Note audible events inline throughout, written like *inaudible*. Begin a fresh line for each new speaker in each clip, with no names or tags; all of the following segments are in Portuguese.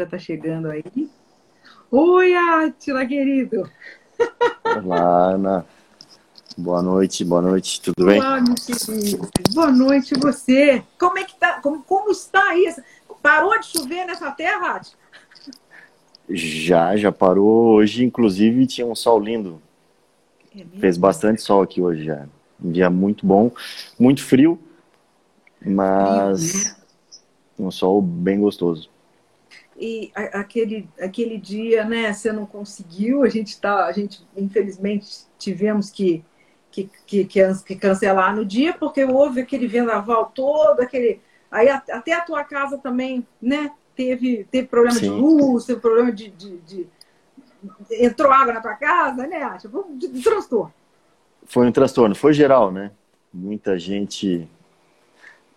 já está chegando aí. Oi, Atila, querido.
Olá, Ana. Boa noite, boa noite, tudo bem?
Olá, meu querido. Boa noite, você. Como é que tá? Como, como está isso? Parou de chover nessa terra?
Já, já parou. Hoje, inclusive, tinha um sol lindo. É Fez bastante sol aqui hoje já. Um dia muito bom, muito frio, mas né? um sol bem gostoso
e aquele, aquele dia, né, você não conseguiu, a gente tá, a gente infelizmente tivemos que, que, que, que cancelar no dia, porque houve aquele vendaval todo, aquele. Aí até a tua casa também, né, teve, teve problema Sim. de luz, teve problema de, de, de, Entrou água na tua casa, né? Tipo, de, de transtorno.
Foi um transtorno, foi geral, né? Muita gente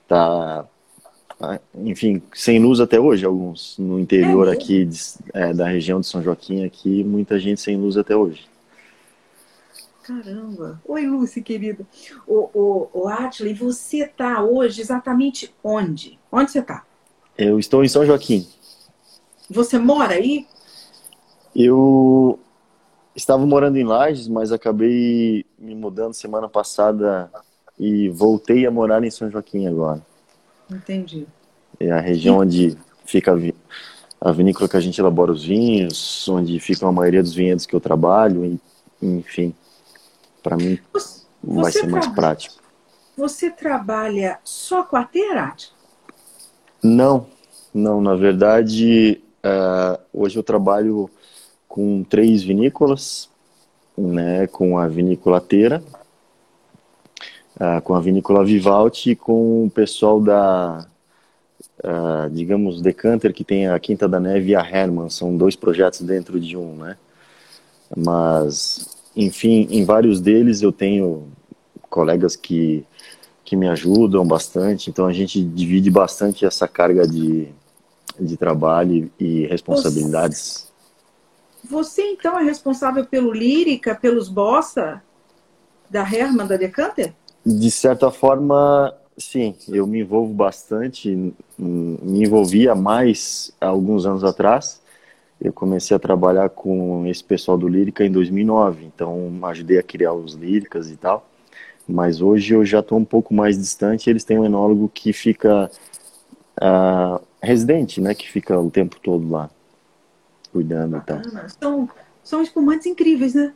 tá enfim, sem luz até hoje, alguns no interior é aqui de, é, da região de São Joaquim, aqui, muita gente sem luz até hoje.
Caramba! Oi, Lúcia, querida. O, o, o Atley, você está hoje exatamente onde? Onde você está?
Eu estou em São Joaquim.
Você mora aí?
Eu estava morando em Lages, mas acabei me mudando semana passada e voltei a morar em São Joaquim agora.
Entendi.
É a região onde fica a vinícola que a gente elabora os vinhos, onde fica a maioria dos vinhedos que eu trabalho, e, enfim, para mim você, vai ser mais prático.
Você trabalha só com a Terate?
Não, não, na verdade, uh, hoje eu trabalho com três vinícolas, né, com a vinícola Teira, uh, com a vinícola Vivaldi e com o pessoal da, uh, digamos, Decanter, que tem a Quinta da Neve e a Herman, são dois projetos dentro de um, né? Mas, enfim, em vários deles eu tenho colegas que, que me ajudam bastante, então a gente divide bastante essa carga de, de trabalho e responsabilidades.
Você então é responsável pelo Lírica, pelos Bossa da Herman, da Decanter?
De certa forma, sim. Eu me envolvo bastante. Me envolvia mais há alguns anos atrás. Eu comecei a trabalhar com esse pessoal do Lírica em 2009. Então, ajudei a criar os Líricas e tal. Mas hoje eu já estou um pouco mais distante. Eles têm um enólogo que fica uh, residente, né? Que fica o tempo todo lá, cuidando e tal.
São, são espumantes incríveis, né?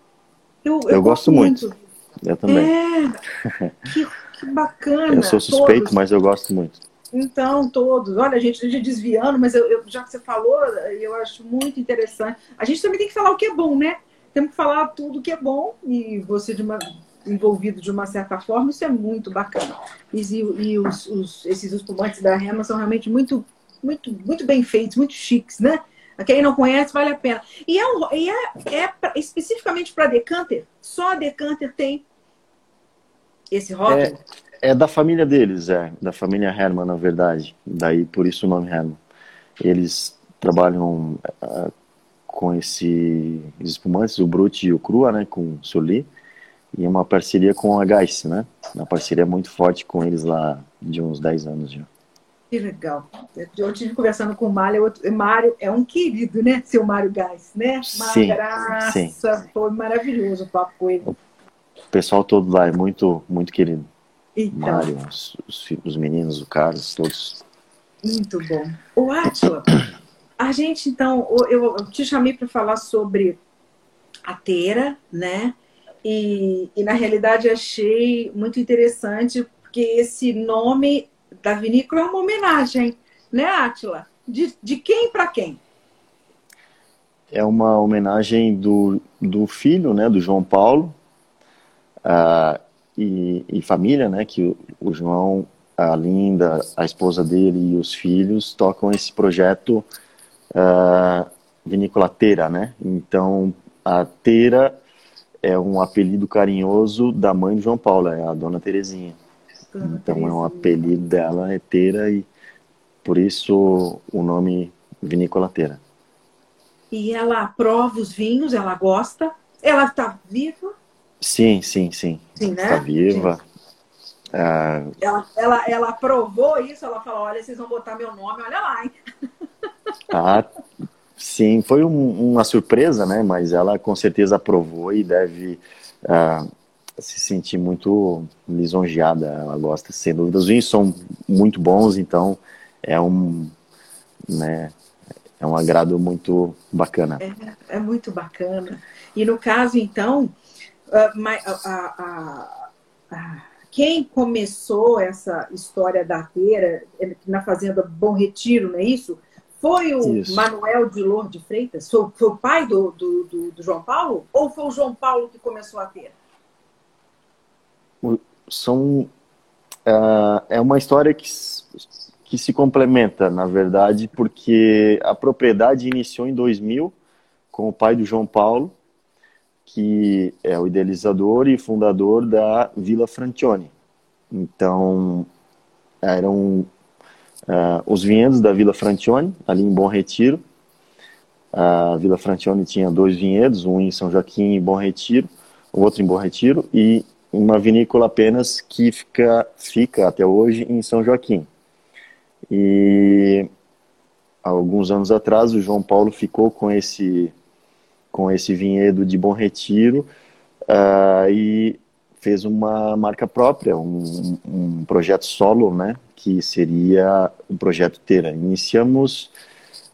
Eu, eu, eu gosto muito. muito. Eu também.
É, que, que bacana.
Eu sou suspeito, todos. mas eu gosto muito.
Então, todos. Olha, a gente está desviando, mas eu, eu, já que você falou, eu acho muito interessante. A gente também tem que falar o que é bom, né? Temos que falar tudo o que é bom e você de uma, envolvido de uma certa forma, isso é muito bacana. E, e os, os, esses espumantes da Rema são realmente muito, muito, muito bem feitos, muito chiques, né? Quem não conhece, vale a pena. E é, um, e é, é pra, especificamente para Decanter, só a Decanter tem esse rótulo?
É, é, da família deles, é. Da família Herman, na verdade. Daí, por isso o nome Herman. Eles trabalham uh, com esse espumantes, o Brut e o Crua, né? Com Soli. E uma parceria com a Geiss, né? Uma parceria muito forte com eles lá de uns 10 anos já.
Que legal. Eu estive conversando com o Mário, o Mário é um querido, né? Seu Mário Gás, né? Uma
sim,
graça,
sim.
foi maravilhoso o papo com ele. O
pessoal todo lá é muito, muito querido. Então, Mário, os, os, os meninos, o Carlos, todos.
Muito bom. O Átila, a gente então, eu, te chamei para falar sobre a Teira, né? E, e na realidade achei muito interessante porque esse nome da vinícola é uma homenagem, né, Átila? De, de quem para quem?
É uma homenagem do, do filho, né, do João Paulo, uh, e, e, família, né, que o, o, João, a Linda, a esposa dele e os filhos tocam esse projeto uh, Vinícola Teira, né? Então, a Teira é um apelido carinhoso da mãe de João Paulo, é a Dona Terezinha. Então é um apelido dela, é Teira, e por isso o nome Vinícola Teira.
E ela aprova os vinhos, ela gosta? Ela está viva?
Sim, sim, sim.
Sim, né?
Está viva.
Ah, ela, ela, ela aprovou isso, ela falou, olha, vocês vão botar meu nome, olha lá, hein? *laughs*
Ah, sim, foi um, uma surpresa, né? Mas ela com certeza aprovou e deve uh, se sentir muito lisonjeada. Ela gosta, sem dúvida. Os vinhos são muito bons, então é um, né? É um agrado muito bacana.
É, é muito bacana. E no caso, então, ah, a, a, a, quem começou essa história da feira na fazenda Bom Retiro, não é isso? Foi o isso. Manuel de Lourdes Freitas? Foi, foi, o pai do, do, do, do, João Paulo? Ou foi o João Paulo que começou a feira?
São, uh, é uma história que, que se complementa, na verdade, porque a propriedade iniciou em 2000 com o pai do João Paulo que é o idealizador e fundador da Vila Francione. Então, eram uh, os vinhedos da Vila Francione, ali em Bom Retiro. A Vila Francione tinha dois vinhedos, um em São Joaquim e Bom Retiro, o outro em Bom Retiro, e uma vinícola apenas que fica, fica até hoje em São Joaquim. E alguns anos atrás o João Paulo ficou com esse com esse vinhedo de Bom Retiro uh, e fez uma marca própria, um, um, projeto solo, né, que seria o projeto Teira. Iniciamos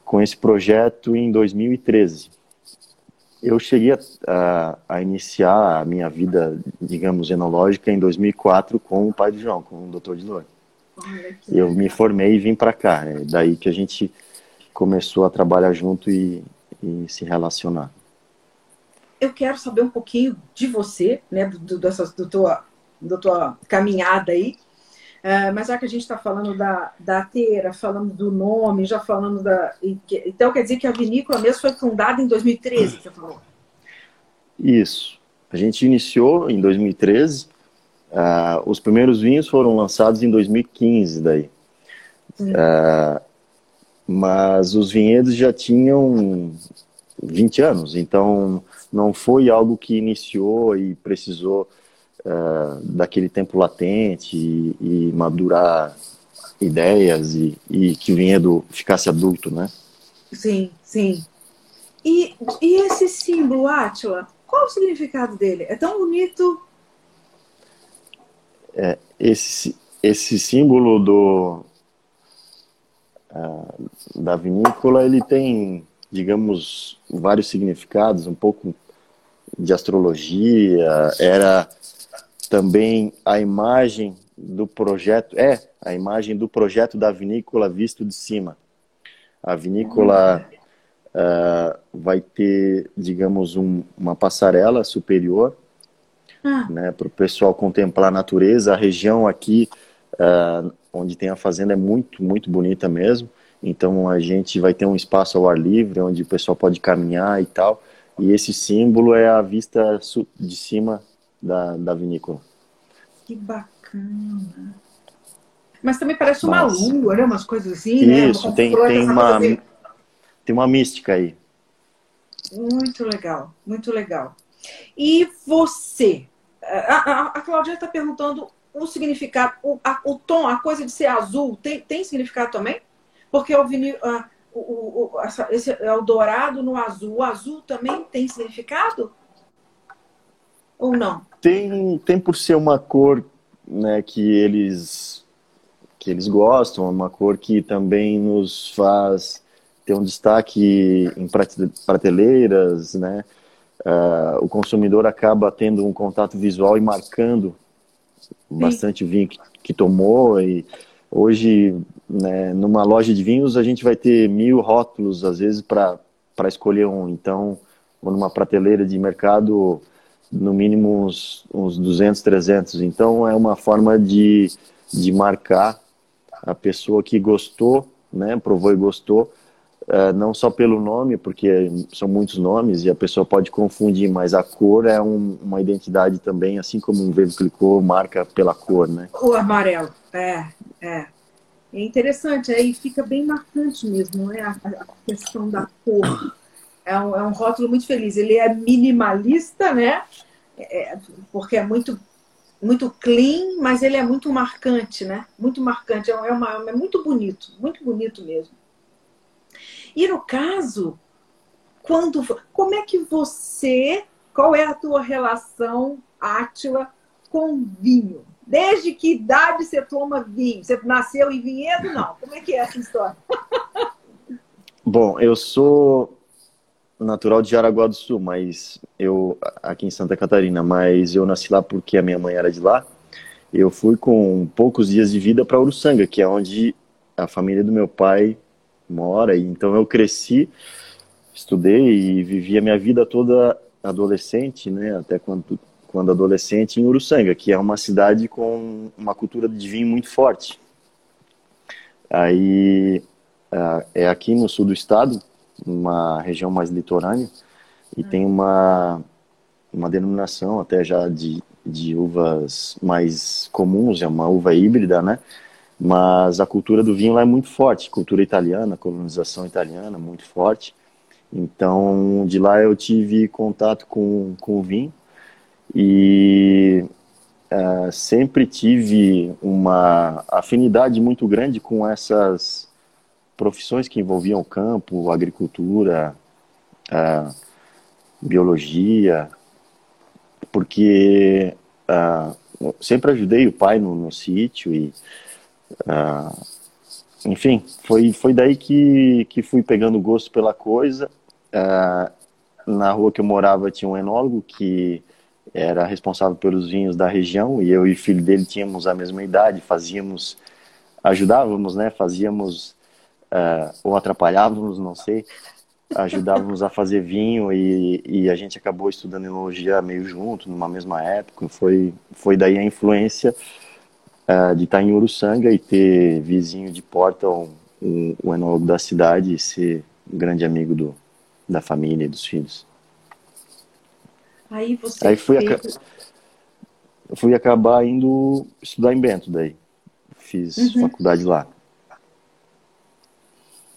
com esse projeto em 2013. Eu cheguei a, a, iniciar a minha vida, digamos, enológica em 2004 com o pai do João, com o Dr. Dilor. Eu me formei e vim para cá. É daí que a gente começou a trabalhar junto e, e se relacionar
eu quero saber um pouquinho de você, né, do, dessa, do tua, do tua caminhada aí. Uh, mas já que a gente está falando da, da teira, falando do nome, já falando da. Então quer dizer que a vinícola mesmo foi fundada em 2013, você falou?
Isso. A gente iniciou em 2013. Uh, ah, os primeiros vinhos foram lançados em 2015 daí. Uh, mas os vinhedos já tinham 20 anos, então não foi algo que iniciou e precisou uh, daquele tempo latente e, e madurar ideias e, e, que o vinhedo ficasse adulto, né?
Sim, sim. E, e esse símbolo, Átila, qual o significado dele? É tão bonito.
É, esse, esse símbolo do, uh, da vinícola, ele tem, digamos, vários significados, um pouco de astrologia, era também a imagem do projeto, é a imagem do projeto da vinícola visto de cima. A vinícola uh, vai ter, digamos, um, uma passarela superior ah. né, para o pessoal contemplar a natureza. A região aqui, uh, onde tem a fazenda, é muito, muito bonita mesmo. Então a gente vai ter um espaço ao ar livre, onde o pessoal pode caminhar e tal. E esse símbolo é a vista de cima da, da vinícola.
Que bacana. Mas também parece uma lua, né? Umas coisas assim, né?
Isso, tem, tem, uma, tem uma mística aí.
Muito legal, muito legal. E você? A, a, a Claudinha está perguntando o significado, o, a, o tom, a coisa de ser azul, tem, tem significado também? Porque o vinil, o, o, essa, esse é o dourado no azul. O azul também tem significado? Ou não?
Tem, tem por ser uma cor né, que eles que eles gostam, uma cor que também nos faz ter um destaque em prateleiras, né? Uh, o consumidor acaba tendo um contato visual e marcando Sim. bastante vinho que, que tomou e Hoje, né, numa loja de vinhos, a gente vai ter mil rótulos, às vezes, para escolher um. Então, numa prateleira de mercado, no mínimo uns, uns 200, 300. Então, é uma forma de, de marcar a pessoa que gostou, né, provou e gostou, uh, não só pelo nome, porque são muitos nomes e a pessoa pode confundir, mas a cor é um, uma identidade também, assim como um verde clicou marca pela cor, né?
O amarelo, é. É. É interessante, aí fica bem marcante mesmo, é a, a questão da cor. É um, é um rótulo muito feliz. Ele é minimalista, né? É, porque é muito muito clean, mas ele é muito marcante, né? Muito marcante, é, uma, é muito bonito, muito bonito mesmo. E no caso, quando, como é que você, qual é a tua relação, Átila, com vinho? Desde que idade você toma vinho? Você nasceu em vinhedo? Não. Como é que é essa história? *laughs*
Bom, eu sou natural de Jaraguá do Sul, mas eu aqui em Santa Catarina, mas eu nasci lá porque a minha mãe era de lá. Eu fui com poucos dias de vida para Uruçanga, que é onde a família do meu pai mora, e então eu cresci, estudei e vivi a minha vida toda adolescente, né, até quando quando adolescente em Uruçanga, que é uma cidade com uma cultura de vinho muito forte. Aí é aqui no sul do estado, uma região mais litorânea, e tem uma, uma denominação até já de, de uvas mais comuns, é uma uva híbrida, né? Mas a cultura do vinho lá é muito forte, cultura italiana, colonização italiana, muito forte. Então, de lá eu tive contato com, com o vinho e uh, sempre tive uma afinidade muito grande com essas profissões que envolviam o campo, agricultura, uh, biologia, porque uh, sempre ajudei o pai no, no sítio e, uh, enfim, foi, foi daí que, que fui pegando gosto pela coisa. na rua que eu morava tinha um enólogo que era responsável pelos vinhos da região e eu e o filho dele tínhamos a mesma idade, fazíamos, ajudávamos, né, fazíamos uh, ou atrapalhávamos, não sei, ajudávamos a fazer vinho e, e, a gente acabou estudando enologia meio junto, numa mesma época. Foi, foi daí a influência uh, de estar em Uruçanga e ter vizinho de porta, um, um, um enólogo da cidade e ser um grande amigo do, da família e dos filhos.
Aí você.
Aí fui, fez... fui acabar indo estudar em Bento daí. Fiz uhum. faculdade lá.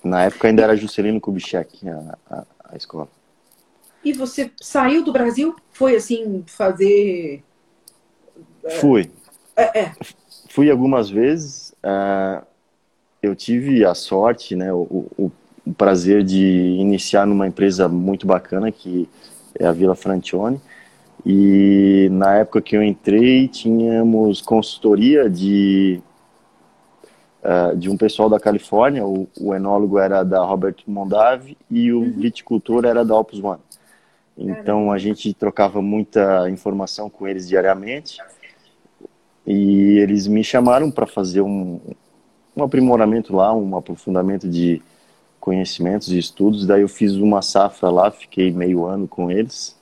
Na época ainda era Juscelino Kubitschek a, a, a, escola.
E você saiu do Brasil? Foi assim, fazer.
Fui.
É, é.
Fui algumas vezes. Uh, eu tive a sorte, né, o, o, o, prazer de iniciar numa empresa muito bacana que é a Vila Francione. E na época que eu entrei, tínhamos consultoria de uh, de um pessoal da Califórnia, o, o, enólogo era da Robert Mondavi e o uhum. viticultor era da Opus One. Então a gente trocava muita informação com eles diariamente e eles me chamaram para fazer um, um aprimoramento lá, um aprofundamento de conhecimentos e estudos. Daí eu fiz uma safra lá, fiquei meio ano com eles,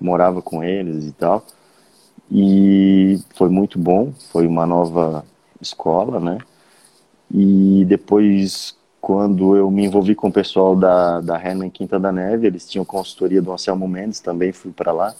morava com eles e tal. E foi muito bom, foi uma nova escola, né? E depois, quando eu me envolvi com o pessoal da, da Herman Quinta da Neve, eles tinham consultoria do Anselmo Mendes, também fui para lá.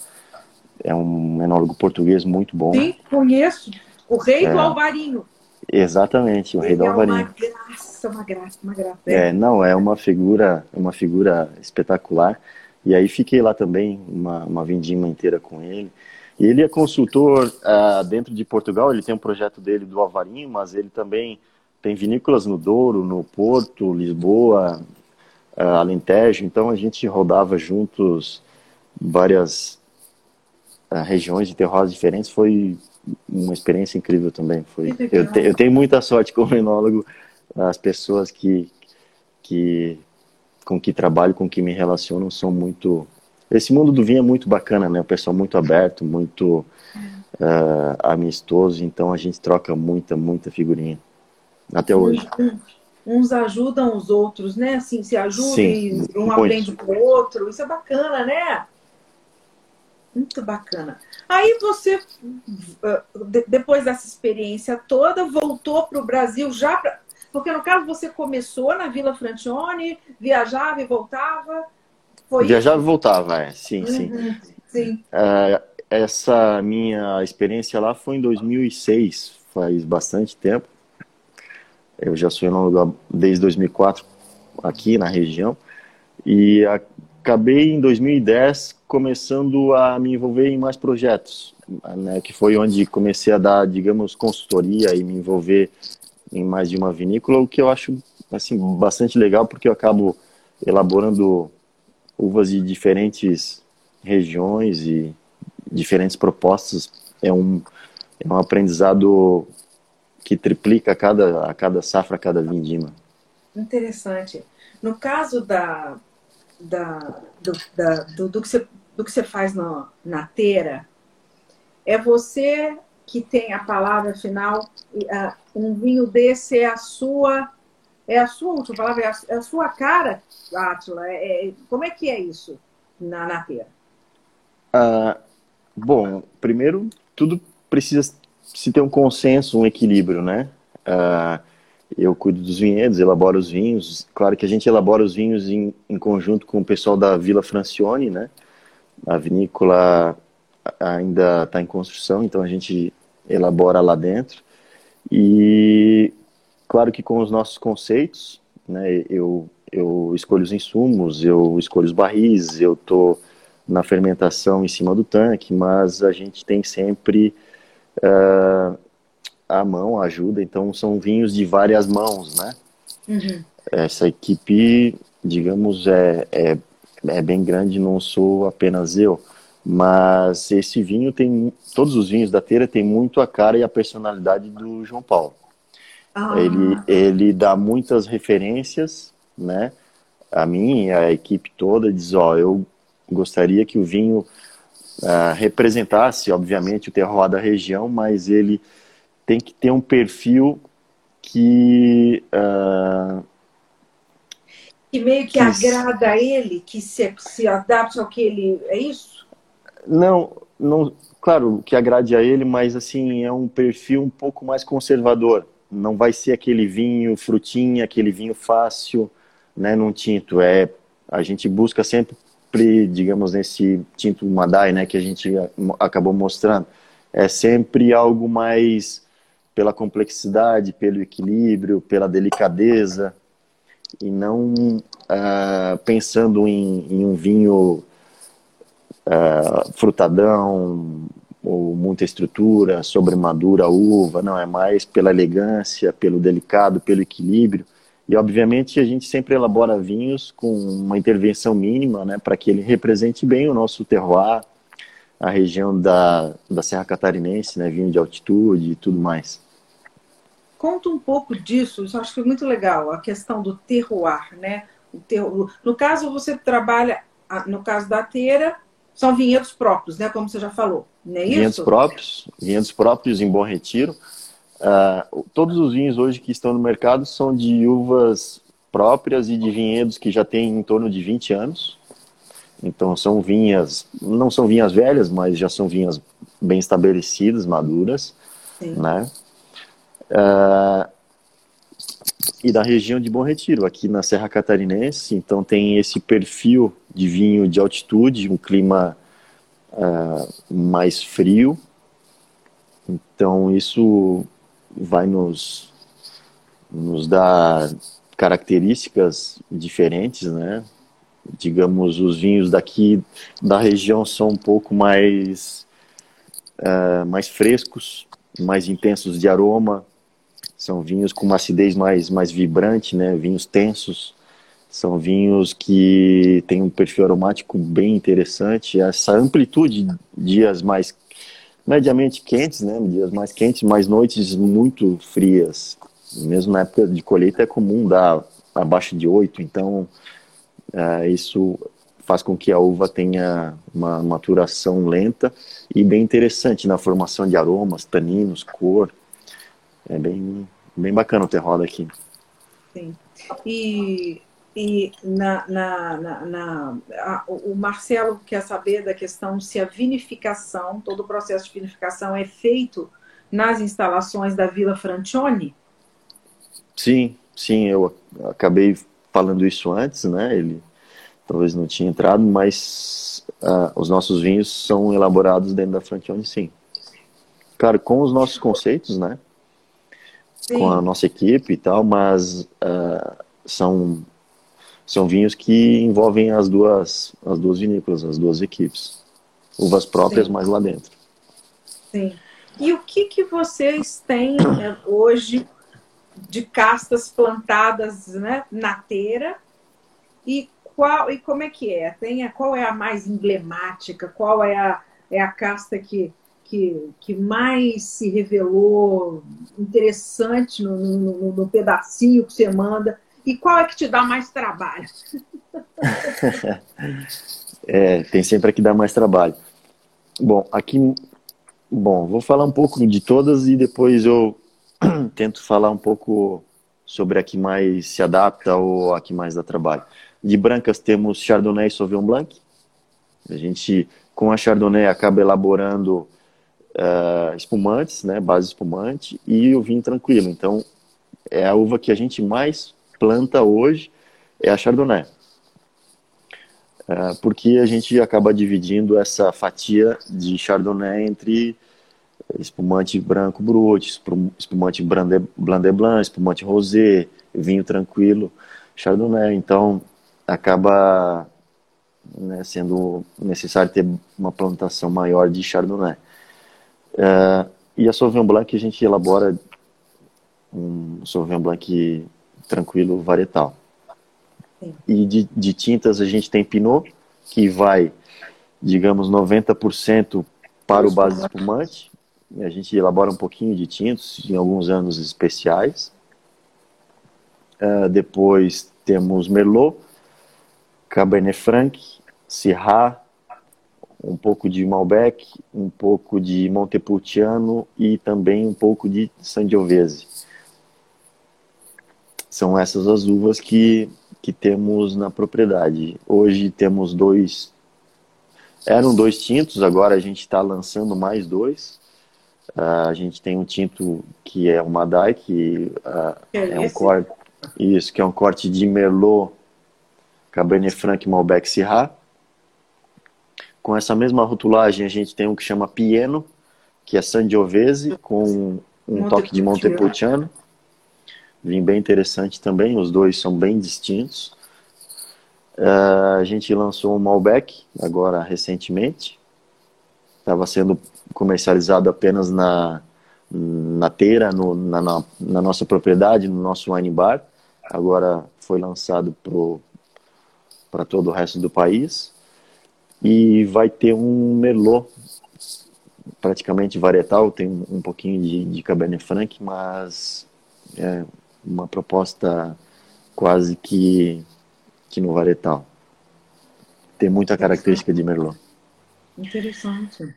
É um enólogo português muito bom.
Sim, conheço. O rei é, do Alvarinho.
Exatamente, o rei do Alvarinho. É
uma graça, uma graça, uma graça.
É. é, não, é uma figura, uma figura espetacular. E aí fiquei lá também, uma, uma vindima inteira com ele. E ele é consultor uh, dentro de Portugal, ele tem um projeto dele do Alvarinho, mas ele também tem vinícolas no Douro, no Porto, Lisboa, uh, Alentejo, então a gente rodava juntos várias uh, regiões de terroirs diferentes, foi uma experiência incrível também. Foi, eu, te, eu tenho muita sorte como enólogo, as pessoas que, que com que trabalho, com que me relacionam são muito... Esse mundo do vinho é muito bacana, né? O pessoal muito aberto, muito uh, amistoso, então a gente troca muita, muita figurinha até hoje.
Uns ajudam os outros, né? Assim, se ajudam e um muito. aprende com o outro. Isso é bacana, né? Muito bacana. Aí você, ah, depois dessa experiência toda, voltou para o Brasil já pra... Porque no caso você começou na Vila Francione, viajava e voltava.
Foi viajava isso? e voltava, é. Sim, sim. Uhum, sim. Uh, essa minha experiência lá foi em 2006, faz bastante tempo. Eu já sou enólogo desde 2004 aqui na região e acabei em 2010 começando a me envolver em mais projetos, né, que foi onde comecei a dar, digamos, consultoria e me envolver em mais de uma vinícola, o que eu acho assim bastante legal porque eu acabo elaborando uvas de diferentes regiões e diferentes propostas. É um, é um aprendizado que triplica a cada, a cada safra, a cada vindima.
Interessante. No caso da, da, do, da, do, do, que você, do que você faz no, na teira, é você que tem a palavra final. Um vinho desse é a sua é a sua última palavra, é a, é sua cara, Átila. É, é, como é que é isso na, na feira?
Ah, bom, primeiro, tudo precisa se ter um consenso, um equilíbrio, né? Ah, eu cuido dos vinhedos, elaboro os vinhos. Claro que a gente elabora os vinhos em, em conjunto com o pessoal da Vila Francione, né? A vinícola ainda está em construção, então a gente elabora lá dentro. E claro que com os nossos conceitos, né? Eu eu escolho os insumos, eu escolho os barris, eu tô na fermentação em cima do tanque, mas a gente tem sempre uh, a mão, ajuda, então são vinhos de várias mãos, né? Uhum. Essa equipe, digamos, é, é, é bem grande, não sou apenas eu. Mas esse vinho tem. Todos os vinhos da Teira tem muito a cara e a personalidade do João Paulo. Ah. Ele, ele dá muitas referências, né? A mim e a equipe toda diz: Ó, eu gostaria que o vinho uh, representasse, obviamente, o terroir da região, mas ele tem que ter um perfil que. Uh,
que meio que, que agrada a ele, que se, se adapte ao que ele. É isso?
Não, não, claro, que agrade a ele, mas assim, é um perfil um pouco mais conservador. Não vai ser aquele vinho frutinha, aquele vinho fácil, né, num tinto. É, a gente busca sempre, digamos, nesse tinto Madai, né, que a gente acabou mostrando, é sempre algo mais pela complexidade, pelo equilíbrio, pela delicadeza, e não uh, pensando em, em, um vinho uh, frutadão, ou muita estrutura, sobre madura uva, não, é mais pela elegância, pelo delicado, pelo equilíbrio. E obviamente a gente sempre elabora vinhos com uma intervenção mínima, né, para que ele represente bem o nosso terroir, a região da, da Serra Catarinense, né, vinho de altitude e tudo mais.
Conta um pouco disso, isso eu acho que foi muito legal, a questão do terroir, né? O terroir. No caso, você trabalha, no caso da teira, são vinhedos próprios, né? Como você já falou, não é
isso? Vinhedos próprios, vinhedos próprios em Bom Retiro. Uh, todos os vinhos hoje que estão no mercado são de uvas próprias e de vinhedos que já têm em torno de 20 anos. Então são vinhas, não são vinhas velhas, mas já são vinhas bem estabelecidas, maduras, Sim. né? Uh, e da região de Bom Retiro, aqui na Serra Catarinense. Então tem esse perfil de vinho de altitude, um clima uh, mais frio. Então isso vai nos, nos dar características diferentes, né? Digamos, os vinhos daqui da região são um pouco mais, uh, mais frescos, mais intensos de aroma, são vinhos com uma acidez mais, mais vibrante, né? Vinhos tensos. São vinhos que têm um perfil aromático bem interessante. Essa amplitude de dias mais mediamente quentes, né? Dias mais quentes, mais noites muito frias. Mesmo na época de colheita é comum dar abaixo de 8, então é, isso faz com que a uva tenha uma maturação lenta e bem interessante na formação de aromas, taninos, cor. É bem, bem bacana o terroir aqui.
Sim. E, e na, na, na, na a, o Marcelo quer saber da questão se a vinificação, todo o processo de vinificação é feito nas instalações da Vila Francione?
Sim, sim, eu acabei falando isso antes, né? Ele talvez não tinha entrado, mas uh, os nossos vinhos são elaborados dentro da Francione, sim. Claro, com os nossos conceitos, né? Sim. com a nossa equipe e tal, mas uh, são são vinhos que envolvem as duas as duas vinícolas, as duas equipes, uvas próprias Sim. mais lá dentro.
Sim. E o que que vocês têm né, hoje de castas plantadas né, na teira E qual e como é que é? Tem a, qual é a mais emblemática? Qual é a, é a casta que, que, que mais se revelou interessante no, no, no pedacinho que você manda? E qual é que te dá mais trabalho? *laughs*
é, tem sempre a que dá mais trabalho. Bom, aqui, bom, vou falar um pouco de todas e depois eu *clears throat* tento falar um pouco sobre a que mais se adapta ou a que mais dá trabalho. De brancas temos Chardonnay e Sauvignon Blanc. A gente, com a Chardonnay, acaba elaborando uh, espumantes, né, base espumante, e o vinho tranquilo. Então, é a uva que a gente mais planta hoje, é a Chardonnay. Uh, porque a gente acaba dividindo essa fatia de Chardonnay entre espumante branco brut, espumante blanc de blanc, espumante rosé, vinho tranquilo, Chardonnay. Então, acaba né, sendo necessário ter uma plantação maior de Chardonnay. Uh, e a Sauvignon Blanc a gente elabora um Sauvignon Blanc tranquilo varietal. Sim. E de, de tintas a gente tem Pinot, que vai, digamos, 90% para o base espumante. A gente elabora um pouquinho de tintos em alguns anos especiais. Uh, depois temos Merlot, Cabernet Franc, Syrah, um pouco de Malbec, um pouco de Montepulciano e também um pouco de Sangiovese. São essas as uvas que, que temos na propriedade. Hoje temos dois. Eram dois tintos, agora a gente está lançando mais dois. Uh, a gente tem um tinto que é o Madai, que uh, é, é um corte. Isso, que é um corte de Merlot Cabernet Franc Malbec Syrah. Com essa mesma rotulagem, a gente tem um que chama Pieno, que é Sangiovese, com um toque de Montepulciano. Vinho bem interessante também, os dois são bem distintos. Uh, a gente lançou um Malbec agora recentemente. Estava sendo comercializado apenas na, na teira, no, na, na, na, nossa propriedade, no nosso wine bar. Agora foi lançado para todo o resto do país. E vai ter um Merlot, praticamente varietal, tem um pouquinho de, de Cabernet Franc, mas é uma proposta quase que, que no varietal. Tem muita característica de Merlot.
Interessante.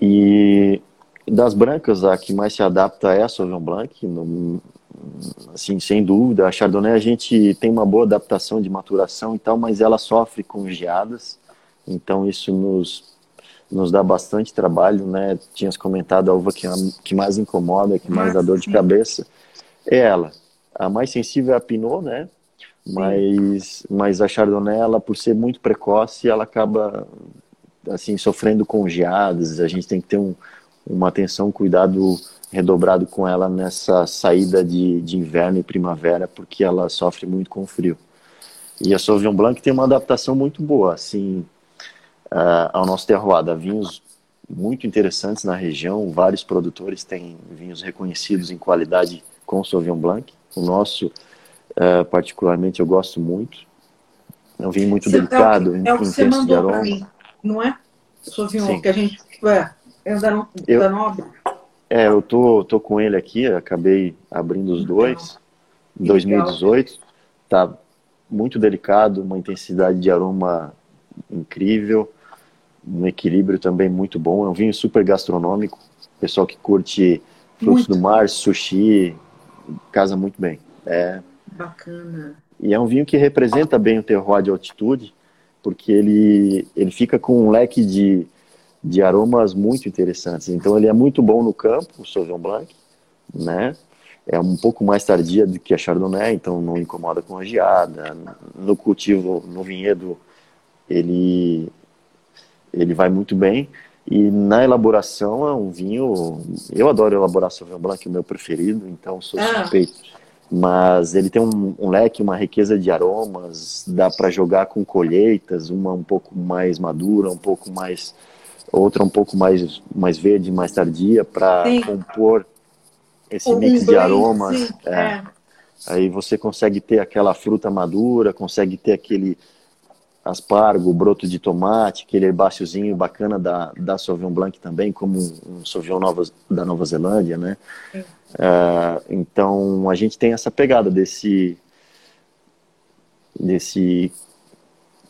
E das brancas, a que mais se adapta é a Sauvignon Blanc, no, assim, sem dúvida. A Chardonnay a gente tem uma boa adaptação de maturação e tal, mas ela sofre com geadas, então isso nos nos dá bastante trabalho, né? Tinhas comentado a uva que, que mais incomoda, que mais dá dor de cabeça, é ela. A mais sensível é a Pinot, né? Mas, mas a Chardonnay, ela, por ser muito precoce, ela acaba assim sofrendo com geadas. A gente tem que ter um, uma atenção, um cuidado redobrado com ela nessa saída de, de inverno e primavera, porque ela sofre muito com o frio. E a Sauvignon Blanc tem uma adaptação muito boa, assim, uh, ao nosso terroir. Há vinhos muito interessantes na região, vários produtores têm vinhos reconhecidos em qualidade com Sauvignon Blanc. O nosso, uh, particularmente, eu gosto muito. É um vinho muito você delicado,
é o, é o que você mandou para mim, não é? Sauvignon, Sim. que a gente... É, é da, eu, da Nobre.
É, eu tô, tô com ele aqui, acabei abrindo os dois. Em 2018. Tá muito delicado, uma intensidade de aroma incrível, um equilíbrio também muito bom. É um vinho super gastronômico. Pessoal que curte frutos do mar, sushi, casa muito bem. É
bacana.
E é um vinho que representa bem o terroir de altitude, porque ele ele fica com um leque de de aromas muito interessantes. Então ele é muito bom no campo, o Sauvignon Blanc, né? É um pouco mais tardia do que a Chardonnay, então não incomoda com a geada. No cultivo, no vinhedo, ele ele vai muito bem. E na elaboração é um vinho. Eu adoro elaborar Sauvignon Blanc, é o meu preferido, então sou ah. suspeito. Mas ele tem um, um, leque, uma riqueza de aromas, dá para jogar com colheitas, uma um pouco mais madura, um pouco mais outra um pouco mais, mais verde, mais tardia, para compor esse mix de aromas. É. É. Aí você consegue ter aquela fruta madura, consegue ter aquele aspargo, broto de tomate, aquele herbáceozinho bacana da, da Sauvignon Blanc também, como um Sauvignon Nova, da Nova Zelândia, né? Uh, então a gente tem essa pegada desse desse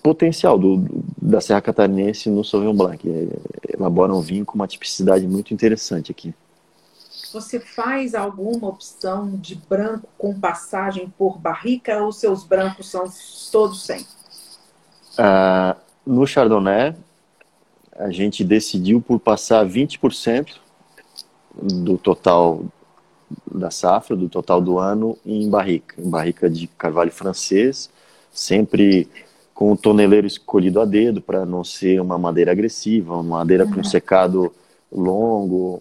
potencial do, da Serra Catarinense no Sauvignon Blanc. É, elabora um vinho com uma tipicidade muito interessante aqui.
Você faz alguma opção de branco com passagem por barrica ou seus brancos são todos sem?
Uh, no Chardonnay, a gente decidiu por passar 20% do total da safra, do total do ano, em barrica. Em barrica de carvalho francês, sempre com o toneleiro escolhido a dedo para não ser uma madeira agressiva, uma madeira uhum. com secado longo,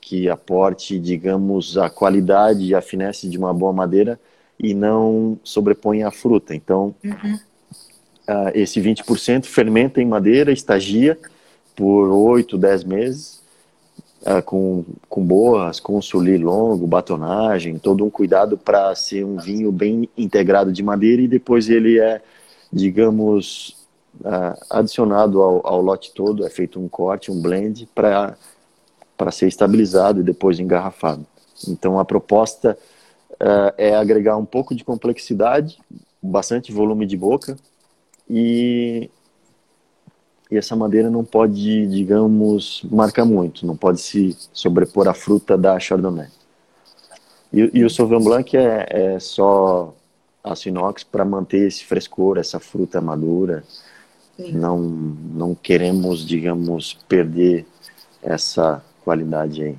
que aporte, digamos, a qualidade e a finesse de uma boa madeira e não sobreponha a fruta. Então, uhum. Uh, esse 20% fermenta em madeira, estagia por 8, 10 meses, uh, com, com boas, com suli longo, batonagem, todo um cuidado para ser um vinho bem integrado de madeira e depois ele é digamos, uh, adicionado ao, ao, lote todo, é feito um corte, um blend, para ser estabilizado e depois engarrafado. Então, a proposta uh, é agregar um pouco de complexidade, bastante volume de boca, e, e essa madeira não pode, digamos, marcar muito, não pode se sobrepor à fruta da Chardonnay. E, e o Sauvignon Blanc é, é só aço inox para manter esse frescor, essa fruta madura. Sim. Não, não queremos, digamos, perder essa qualidade aí.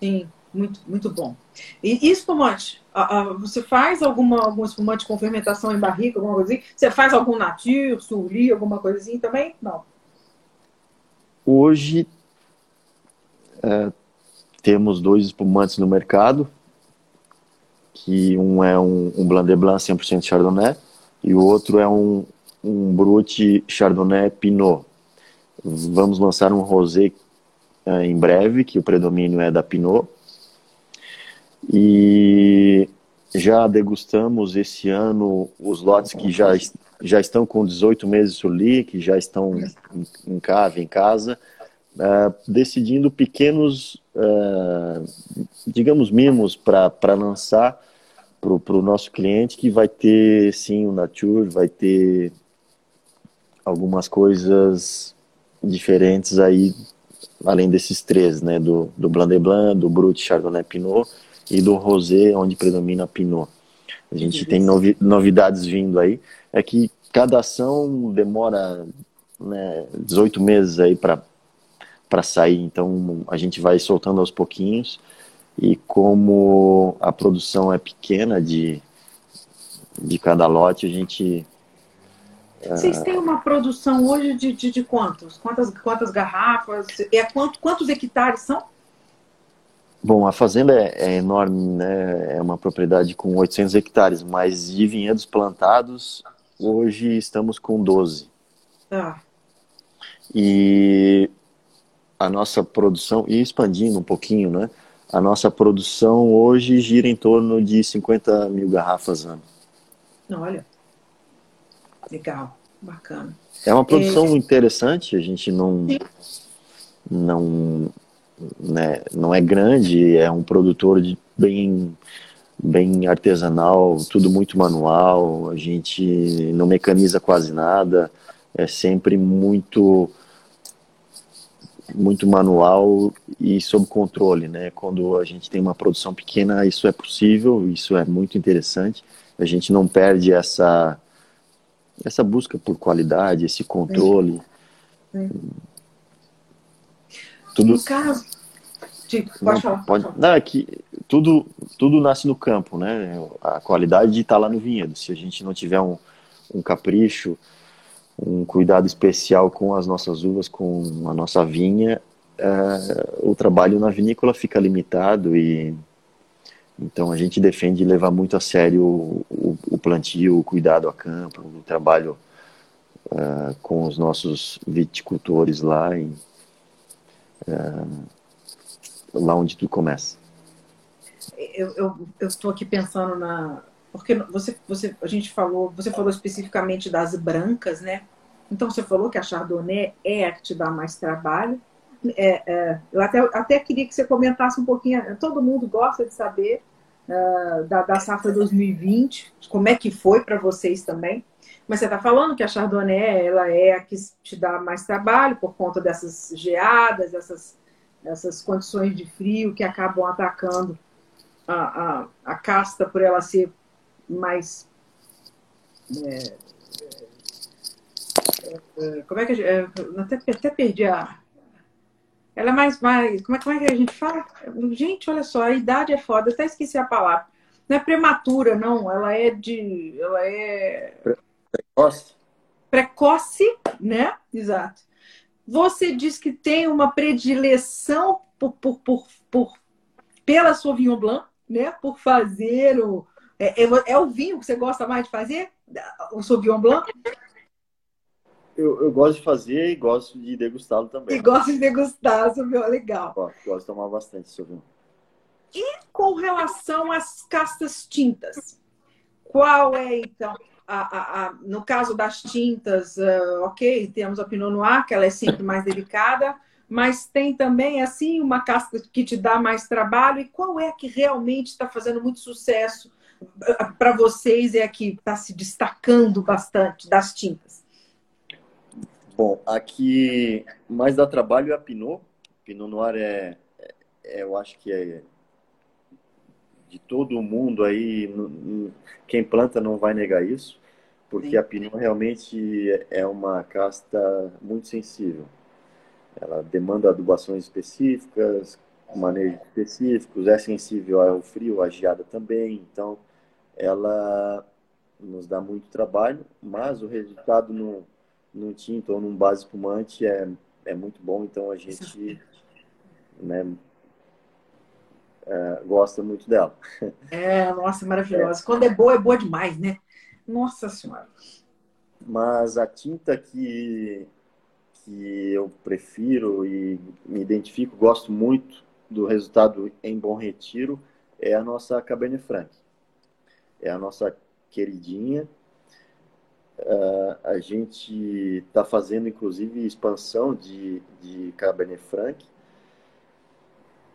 Sim, muito, muito bom. E, e espumante? você faz alguma, algum espumante com fermentação em barrica, alguma coisa assim? Você faz algum nature, surli, alguma coisa assim também? Não.
Hoje é, temos dois espumantes no mercado que um é um, um Blanc de Blanc 100% Chardonnay e o outro é um, um Brut Chardonnay Pinot. Vamos lançar um rosé uh, em breve, que o predomínio é da Pinot. E já degustamos esse ano os lotes que já, já estão com 18 meses soli, que já estão em, em cave, em casa, uh, decidindo pequenos, uh, digamos, mimos para lançar para o nosso cliente que vai ter sim o Nature, vai ter algumas coisas diferentes aí, além desses três, né? Do, do Blanc de Blanc, do Brut Chardonnay Pinot e do Rosé, onde predomina Pinot. A gente tem novi, novidades vindo aí. É que cada ação demora né, 18 meses aí para sair, então a gente vai soltando aos pouquinhos e como a produção é pequena de, de cada lote, a gente.
Vocês uh, têm uma produção hoje de, de, de, quantos? Quantas, quantas garrafas? É quanto, quantos hectares são?
Bom, a fazenda é, é, enorme, né? É uma propriedade com 800 hectares, mas de vinhedos plantados, hoje estamos com 12. Ah. E a nossa produção, e expandindo um pouquinho, né? a nossa produção hoje gira em torno de 50 mil garrafas ano.
Olha, legal, bacana.
É uma produção é... interessante, a gente não, não, né, não é grande, é um produtor de bem, bem artesanal, tudo muito manual, a gente não mecaniza quase nada, é sempre muito muito manual e sob controle, né? Quando a gente tem uma produção pequena, isso é possível, isso é muito interessante. A gente não perde essa essa busca por qualidade, esse controle. É.
Tudo. No caso, pode não, falar. Pode,
não, é que tudo tudo nasce no campo, né? A qualidade está lá no vinhedo. Se a gente não tiver um, um capricho, um cuidado especial com as nossas uvas, com a nossa vinha, uh, o trabalho na vinícola fica limitado e então a gente defende levar muito a sério o, o, o plantio, o cuidado a campo, o trabalho uh, com os nossos viticultores lá e lá onde tudo começa.
eu estou aqui pensando na. Porque você, você, a gente falou, você falou especificamente das brancas, né? Então você falou que a Chardonnay é a que te dá mais trabalho. É, é, eu até, até queria que você comentasse um pouquinho. Todo mundo gosta de saber uh, da, da safra 2020, como é que foi para vocês também. Mas você está falando que a Chardonnay ela é a que te dá mais trabalho por conta dessas geadas, dessas, dessas condições de frio que acabam atacando a, a, a casta por ela ser mais. É, é, é como é que. É, até, até perdi a. Ela é mais. mais como, é, como é que a gente fala? Gente, olha só, a idade é foda, até esqueci a palavra. Não é prematura, não. Ela é de. Ela é.
Precoce.
Precoce, né? Exato. Você diz que tem uma predileção por, por, por, por pela Sauvignon Blanc né, por fazer o. É, é, é, o vinho que você gosta mais de fazer? O Sauvignon Blanc?
Eu, eu gosto de fazer e gosto de degustá-lo também.
E gosto de degustar, Sauvignon, legal.
Gosto, gosto de tomar bastante Sauvignon.
E com relação às castas tintas? Qual é, então, a, a, a, no caso das tintas, uh, ok, temos a Pinot Noir, que ela é sempre mais delicada, mas tem também assim uma casca que te dá mais trabalho. E qual é que realmente está fazendo muito sucesso para vocês é que está se destacando bastante das tintas?
Bom, aqui mais dá trabalho é a Pinot. Pinot Noir é, é eu acho que é de todo mundo aí, quem planta não vai negar isso, porque Sim. a Pinot realmente é uma casta muito sensível. Ela demanda adubações específicas, manejos específicos, é sensível ao frio, à geada também. Então, ela nos dá muito trabalho, mas o resultado no, no tinto ou num base espumante é, é muito bom. Então, a gente né, é, gosta muito dela.
É, nossa, maravilhosa. É. Quando é boa, é boa demais, né? Nossa Senhora.
Mas a tinta que que eu prefiro e me identifico, gosto muito do resultado em Bom Retiro, é a nossa Cabernet Franc. É a nossa queridinha. Uh, a gente está fazendo, inclusive, expansão de, de Cabernet Franc,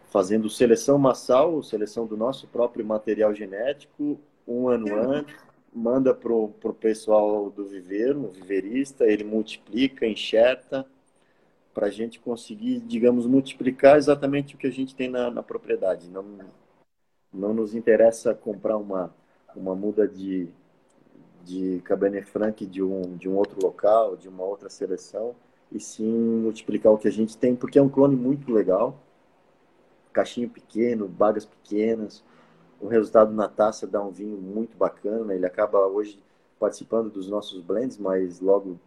fazendo seleção massal, seleção do nosso próprio material genético, um ano antes, manda para o pessoal do viveiro, o viverista, ele multiplica, enxerta, para a gente conseguir, digamos, multiplicar exatamente o que a gente tem na, na propriedade. Não, não nos interessa comprar uma, uma muda de, de Cabernet Franc de um, de um outro local, de uma outra seleção, e sim multiplicar o que a gente tem, porque é um clone muito legal, cachinho pequeno, bagas pequenas, o resultado na taça dá um vinho muito bacana. Ele acaba hoje participando dos nossos blends, mas logo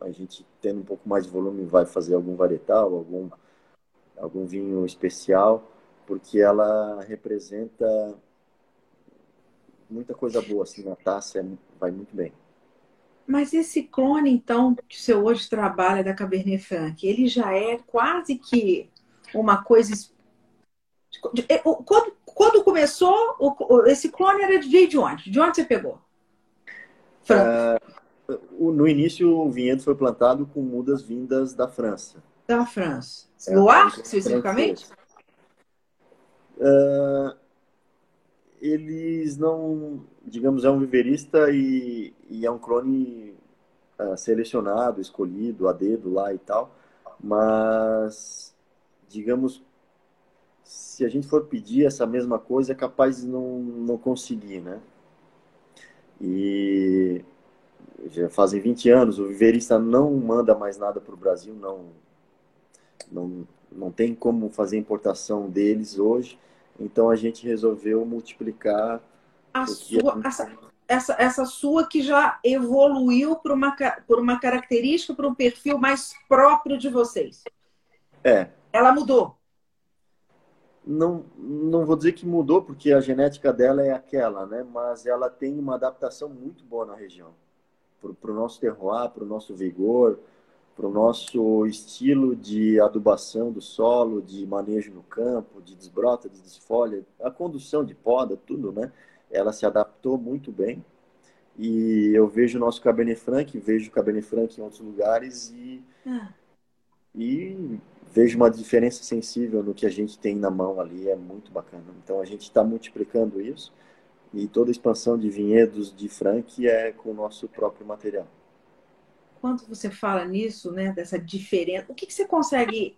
a gente tendo um pouco mais de volume vai fazer algum varietal, algum algum vinho especial, porque ela representa muita coisa boa assim na taça, é, vai muito bem.
Mas esse clone, então, que você hoje trabalha da Cabernet Franc, ele já é quase que uma coisa. É, quando, quando começou, esse clone era de, de onde? De onde você pegou?
Uh, no início, o vinhedo foi plantado com mudas vindas da França.
Da França. É, Loire, especificamente?
Uh, eles não, digamos, é um viverista e, e é um clone uh, selecionado, escolhido a dedo lá e tal, mas, digamos, se a gente for pedir essa mesma coisa, é capaz de não, não conseguir, né? E já fazem 20 anos, o viverista não manda mais nada para o Brasil, não, não, não tem como fazer importação deles hoje, então a gente resolveu multiplicar.
A sua, a essa, essa, essa sua que já evoluiu por uma, por uma característica, por um perfil mais próprio de vocês.
É.
Ela mudou
não, não vou dizer que mudou, porque a genética dela é aquela, né? Mas ela tem uma adaptação muito boa na região. Para o nosso terroir, para o nosso vigor, para o nosso estilo de adubação do solo, de manejo no campo, de desbrota, de desfolha, a condução de poda, tudo, né? Ela se adaptou muito bem. E eu vejo o nosso Cabernet Franc, vejo o Cabernet Franc em outros lugares e, ah. e vejo uma diferença sensível no que a gente tem na mão ali, é muito bacana. Então a gente está multiplicando isso e toda a expansão de vinhedos de Frank é com o nosso próprio material.
Quando você fala nisso, né, dessa diferença, o que, que você consegue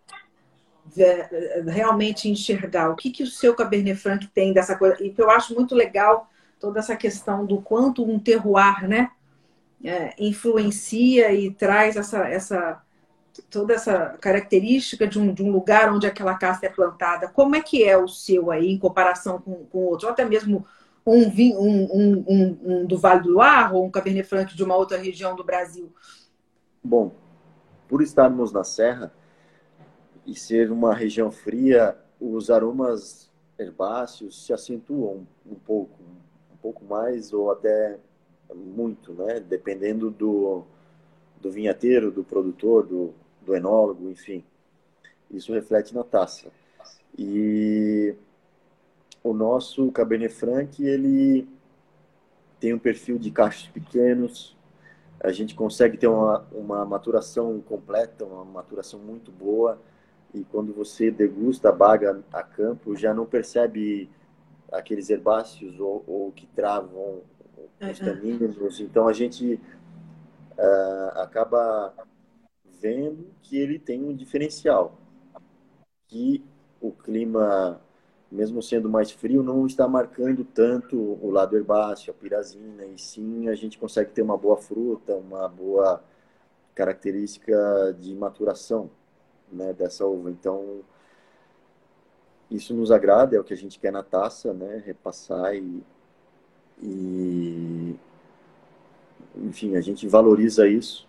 ver, realmente enxergar? O que, que o seu Cabernet Franc tem dessa coisa? E eu acho muito legal toda essa questão do quanto um terroir, né, é, influencia e traz essa, essa toda essa característica de um, de um lugar onde aquela caça é plantada. Como é que é o seu aí em comparação com, com outros? Ou até mesmo um, um, um, um, um do Vale do ou um Cabernet Franc de uma outra região do Brasil?
Bom, por estarmos na serra e ser uma região fria, os aromas herbáceos se acentuam um pouco, um pouco mais ou até muito, né? Dependendo do, do vinhateiro, do produtor, do, do enólogo, enfim. Isso reflete na taça. E o nosso Cabernet Franc, ele tem um perfil de cachos pequenos, a gente consegue ter uma, uma maturação completa, uma maturação muito boa, e quando você degusta a baga a campo, já não percebe aqueles herbáceos ou, ou que travam os taninos. Então a gente uh, acaba vendo que ele tem um diferencial, que o clima, mesmo sendo mais frio, não está marcando tanto o lado herbáceo, a pirazina, e sim a gente consegue ter uma boa fruta, uma boa característica de maturação né, dessa uva. Então, isso nos agrada, é o que a gente quer na taça, né, repassar e, e enfim, a gente valoriza isso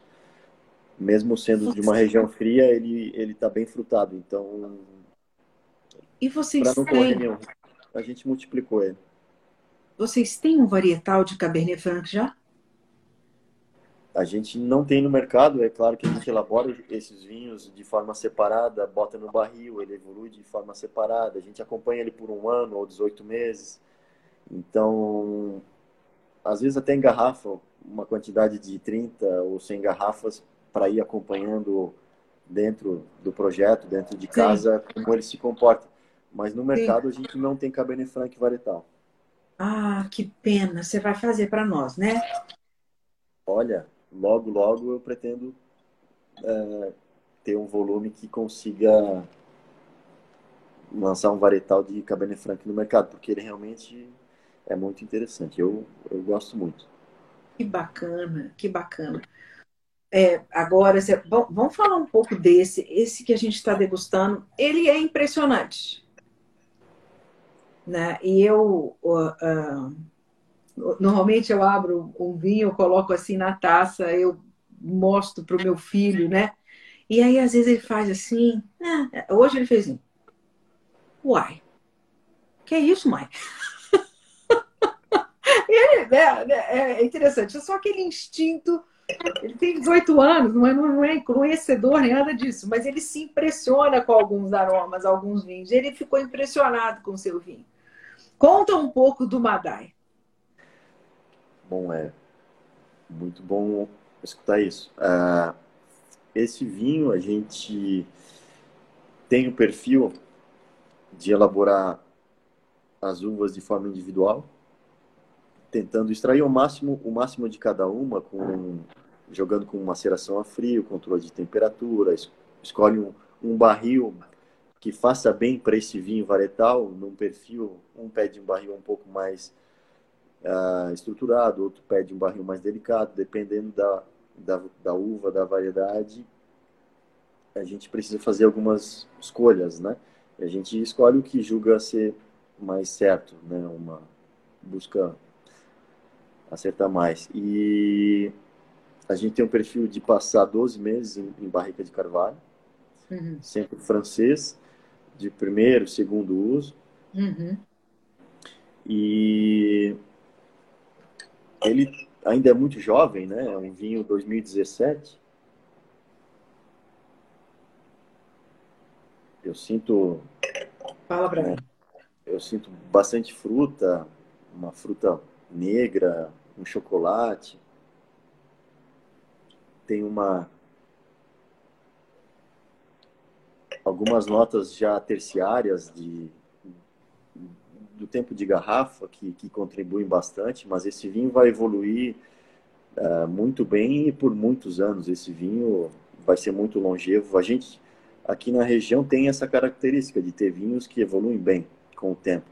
mesmo sendo de uma região fria, ele ele está bem frutado. Então,
e vocês têm... nenhum,
a gente multiplicou ele.
Vocês têm um varietal de Cabernet Franc já?
A gente não tem no mercado, é claro que a gente elabora esses vinhos de forma separada, bota no barril, ele evolui de forma separada, a gente acompanha ele por um ano ou 18 meses. Então, às vezes até engarrafa uma quantidade de 30 ou 100 garrafas para ir acompanhando dentro do projeto, dentro de casa, Sim. como ele se comporta. Mas no mercado Sim. a gente não tem Cabernet Franc varietal.
Ah, que pena. Você vai fazer para nós, né?
Olha, logo, logo eu pretendo é, ter um volume que consiga lançar um varietal de Cabernet Franc no mercado, porque ele realmente é muito interessante. Eu, eu gosto muito.
Que bacana, que bacana. É, agora, bom, vamos falar um pouco desse. Esse que a gente está degustando, ele é impressionante. Né? E eu, uh, uh, normalmente eu abro um vinho, coloco assim na taça, eu mostro para o meu filho, né? E aí, às vezes, ele faz assim. Ah, hoje ele fez assim. Uai, que é isso, mãe? *laughs* ele, né, né, é interessante, é só aquele instinto ele tem 18 anos, não é, não é conhecedor nem nada disso, mas ele se impressiona com alguns aromas, alguns vinhos. Ele ficou impressionado com o seu vinho. Conta um pouco do Madai.
Bom, é muito bom escutar isso. Uh, esse vinho, a gente tem o perfil de elaborar as uvas de forma individual tentando extrair o máximo, o máximo de cada uma, com, jogando com maceração a frio, controle de temperatura, escolhe um, um barril que faça bem para esse vinho varietal, num perfil, um pede um barril um pouco mais uh, estruturado, outro pede um barril mais delicado, dependendo da, da, da uva, da variedade, a gente precisa fazer algumas escolhas, né? E a gente escolhe o que julga ser mais certo, né? Uma busca acertar mais. E a gente tem um perfil de passar 12 meses em, em barrica de carvalho, uhum. sempre francês, de primeiro, segundo uso. Uhum. E ele ainda é muito jovem, né? É um vinho 2017. eu sinto.
Fala para mim.
Eu sinto bastante fruta, uma fruta negra, um chocolate. Tem uma. Algumas notas já terciárias de, do tempo de garrafa que, que contribuem bastante, mas esse vinho vai evoluir uh, muito bem e por muitos anos. Esse vinho vai ser muito longevo. A gente aqui na região tem essa característica de ter vinhos que evoluem bem com o tempo.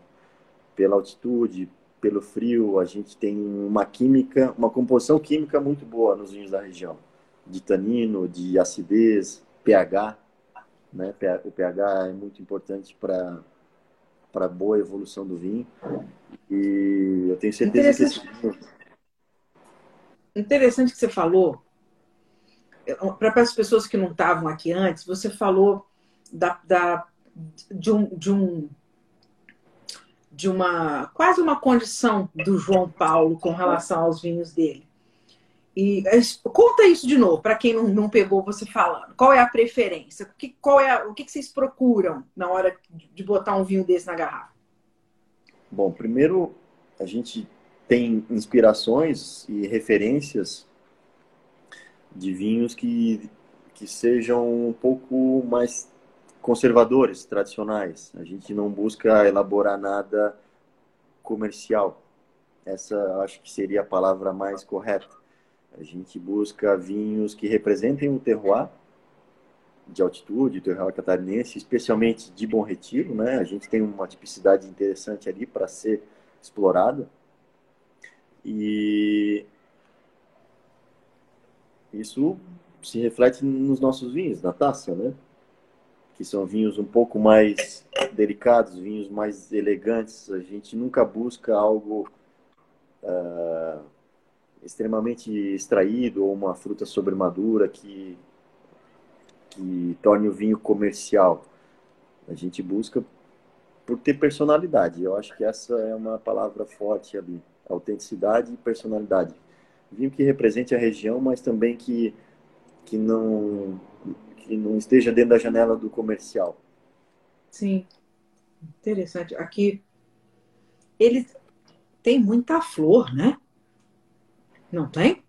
Pela altitude, pelo frio, a gente tem uma química, uma composição química muito boa nos vinhos da região, de tanino, de acidez, pH, né? O pH é muito importante para boa evolução do vinho. E eu tenho certeza que esse.
Interessante que você falou para as pessoas que não estavam aqui antes, você falou da, da, de, um, de, um, de uma quase uma condição do João Paulo com relação aos vinhos dele. E conta isso de novo, para quem não, não pegou você falando. Qual é a preferência? O que, qual é, o que, que vocês procuram na hora de botar um vinho desse na garrafa?
Bom, primeiro a gente tem inspirações e referências de vinhos que, que sejam um pouco mais conservadores, tradicionais. A gente não busca elaborar nada comercial. Essa acho que seria a palavra mais correta. A gente busca vinhos que representem o terroir de altitude, o terroir catarinense, especialmente de Bom Retiro, né? A gente tem uma tipicidade interessante ali para ser explorada. E isso se reflete nos nossos vinhos, na taça, né? Que são vinhos um pouco mais delicados, vinhos mais elegantes. A gente nunca busca algo uh, extremamente extraído ou uma fruta sobremadura que, que torne o vinho comercial. A gente busca por ter personalidade. Eu acho que essa é uma palavra forte ali. Autenticidade e personalidade vinho que represente a região, mas também que, que, não, que não esteja dentro da janela do comercial.
Sim, interessante. Aqui, ele tem muita flor, né? Não tem?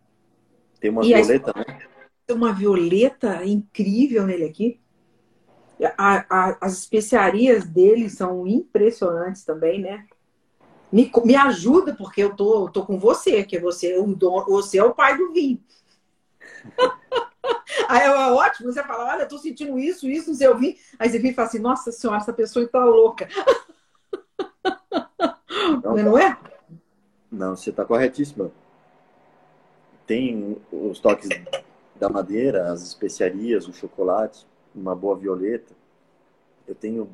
Tem uma e violeta, a... né?
Tem uma violeta incrível nele aqui. A, a, as especiarias dele são impressionantes também, né? me, me ajuda, porque eu tô, tô com você, que você, o dono, você é o pai do vinho. *laughs* Aí é ótimo, você fala, olha, eu tô sentindo isso, isso, não sei, eu vim. Aí você vem e fala assim, nossa senhora, essa pessoa está louca. Não, não é?
Não, você está corretíssima. Tem os toques da madeira, as especiarias, o chocolate, uma boa violeta. Eu tenho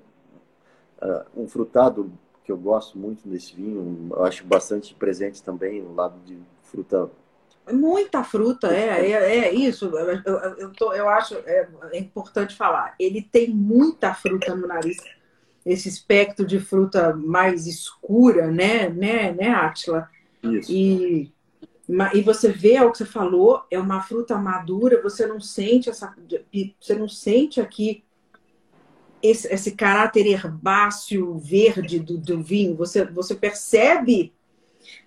uh, um frutado que eu gosto muito desse vinho. Eu acho bastante presente também o lado de fruta.
Muita fruta, é, é, é isso. Eu, eu, eu, tô, eu acho é, é, importante falar. Ele tem muita fruta no nariz. Esse espectro de fruta mais escura, né, né, né, Atila?
Isso.
E, e você vê o que você falou, é uma fruta madura, você não sente essa. Você não sente aqui esse, esse caráter herbáceo verde do, do vinho, você, você percebe.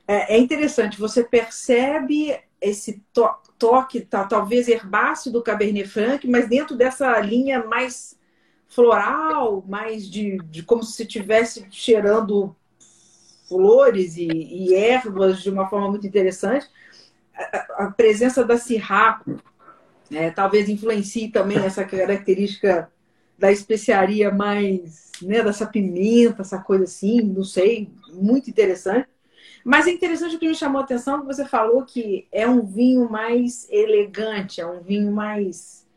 É, é, interessante, você percebe esse to, toque, tá, talvez herbáceo do Cabernet Franc, mas dentro dessa linha mais floral, mais de, de como se estivesse cheirando flores e, e, ervas de uma forma muito interessante. A, a presença da Syrah é, talvez influencie também essa característica da especiaria mais, né, dessa pimenta, essa coisa assim, não sei, muito interessante. Mas é interessante o que me chamou a atenção que você falou que é um vinho mais elegante, é um vinho mais.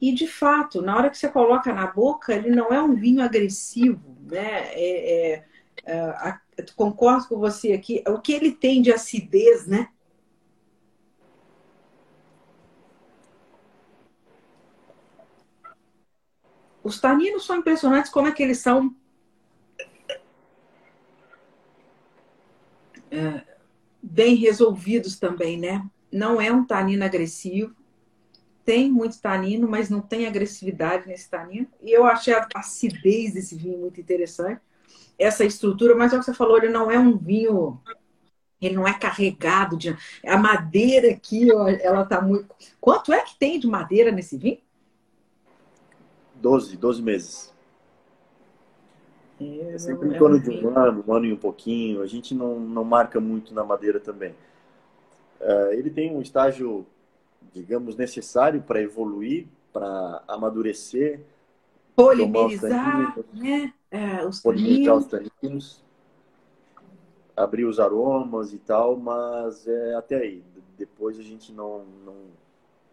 E de fato, na hora que você coloca na boca, ele não é um vinho agressivo, né? É, é, é, concordo com você aqui. O que ele tem de acidez, né? Os taninos são impressionantes como é que eles são é, bem resolvidos também, né? Não é um tanino agressivo. tem muito tanino, mas não tem agressividade nesse tanino. E eu achei a acidez desse vinho muito interessante. Essa estrutura, mas é o que você falou, ele não é um vinho ele não é carregado de. A madeira aqui, ó, ela tá muito. Quanto é que tem de madeira nesse vinho?
12, 12 meses. É, é sempre em é torno um de um ano, um ano e um pouquinho. A gente não, não marca muito na madeira também. Uh, ele tem um estágio, digamos, necessário para evoluir, para amadurecer.
Polimerizar, né? É, os polimerizar os
taninos abrir os aromas e tal, mas é até aí. Depois a gente não, não,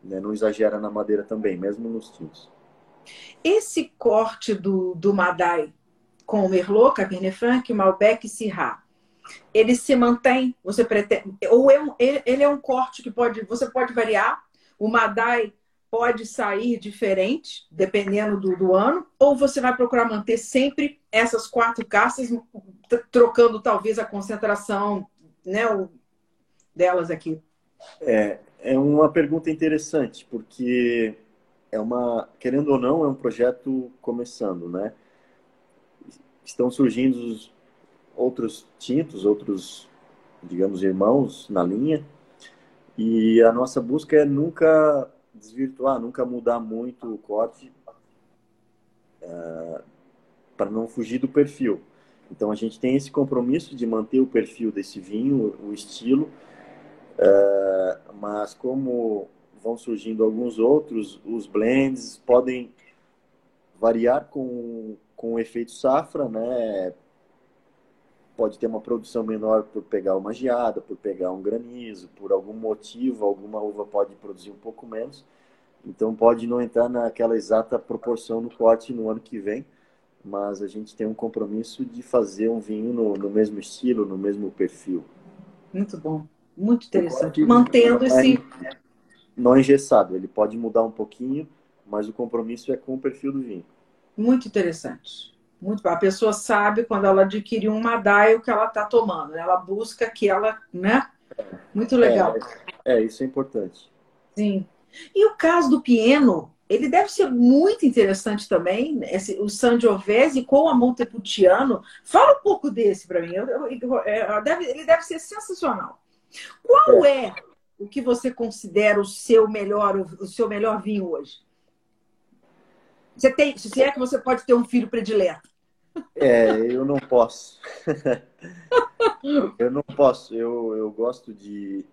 né, não exagera na madeira também, mesmo nos tintos.
Esse corte do, do Madai com o Merlot, Cabernet Franc, Malbec e Syrah, ele se mantém? Você pretende, ou é um, ele é um corte que pode, você pode variar? O Madai pode sair diferente, dependendo do, do, ano, ou você vai procurar manter sempre essas quatro castas, trocando talvez a concentração né, delas aqui?
É, é uma pergunta interessante, porque é uma, querendo ou não, é um projeto começando, né? Estão surgindo outros tintos, outros, digamos, irmãos na linha, e a nossa busca é nunca desvirtuar, nunca mudar muito o corte uh, para não fugir do perfil. Então a gente tem esse compromisso de manter o perfil desse vinho, o estilo, uh, mas como vão surgindo alguns outros, os blends podem variar com, com o efeito safra, né? Pode ter uma produção menor por pegar uma geada, por pegar um granizo, por algum motivo, alguma uva pode produzir um pouco menos. Então pode não entrar naquela exata proporção no corte no ano que vem, mas a gente tem um compromisso de fazer um vinho no, no mesmo estilo, no mesmo perfil.
Muito bom, muito interessante. Mantendo esse.
Não é engessado, ele pode mudar um pouquinho, mas o compromisso é com o perfil do vinho.
Muito interessante. Muito A pessoa sabe quando ela adquire um Madai o que ela está tomando. Ela busca que ela, né? Muito legal.
É, é, isso é importante.
Sim. E o caso do Pieno, ele deve ser muito interessante também, esse, o Sangiovese com a Montepulciano. Fala um pouco desse para mim. Eu, eu, eu, é, deve, ele deve ser sensacional. Qual é. é o que você considera o seu melhor, o, o seu melhor vinho hoje? Você tem, se é que você pode ter um filho predileto.
É, eu não posso. *laughs* eu não posso. Eu, eu gosto de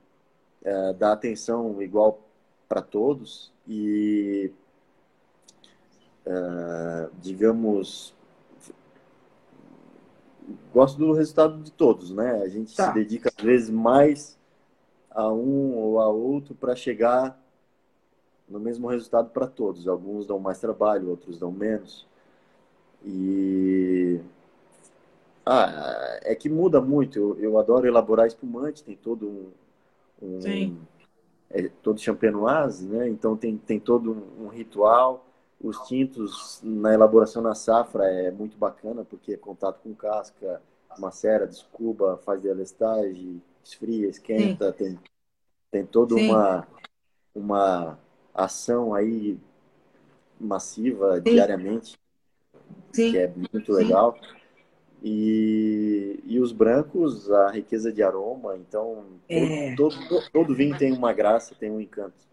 é, dar atenção igual para todos e, é, digamos, gosto do resultado de todos, né? A gente tá. se dedica às vezes mais a um ou a outro para chegar no mesmo resultado para todos. Alguns dão mais trabalho, outros dão menos. E ah, é que muda muito. Eu, eu adoro elaborar espumante, tem todo um, um é, todo champenoise, né? Então tem, tem todo um, um, ritual. Os tintos na elaboração na safra é muito bacana porque é contato com casca, macera, descuba, faz delestagem, esfria, esquenta, tem, tem toda uma uma ação aí massiva Sim. diariamente, Sim. que é muito legal. E, e os brancos, a riqueza de aroma. Então, é. todo, todo, todo, vinho tem uma graça, tem um encanto.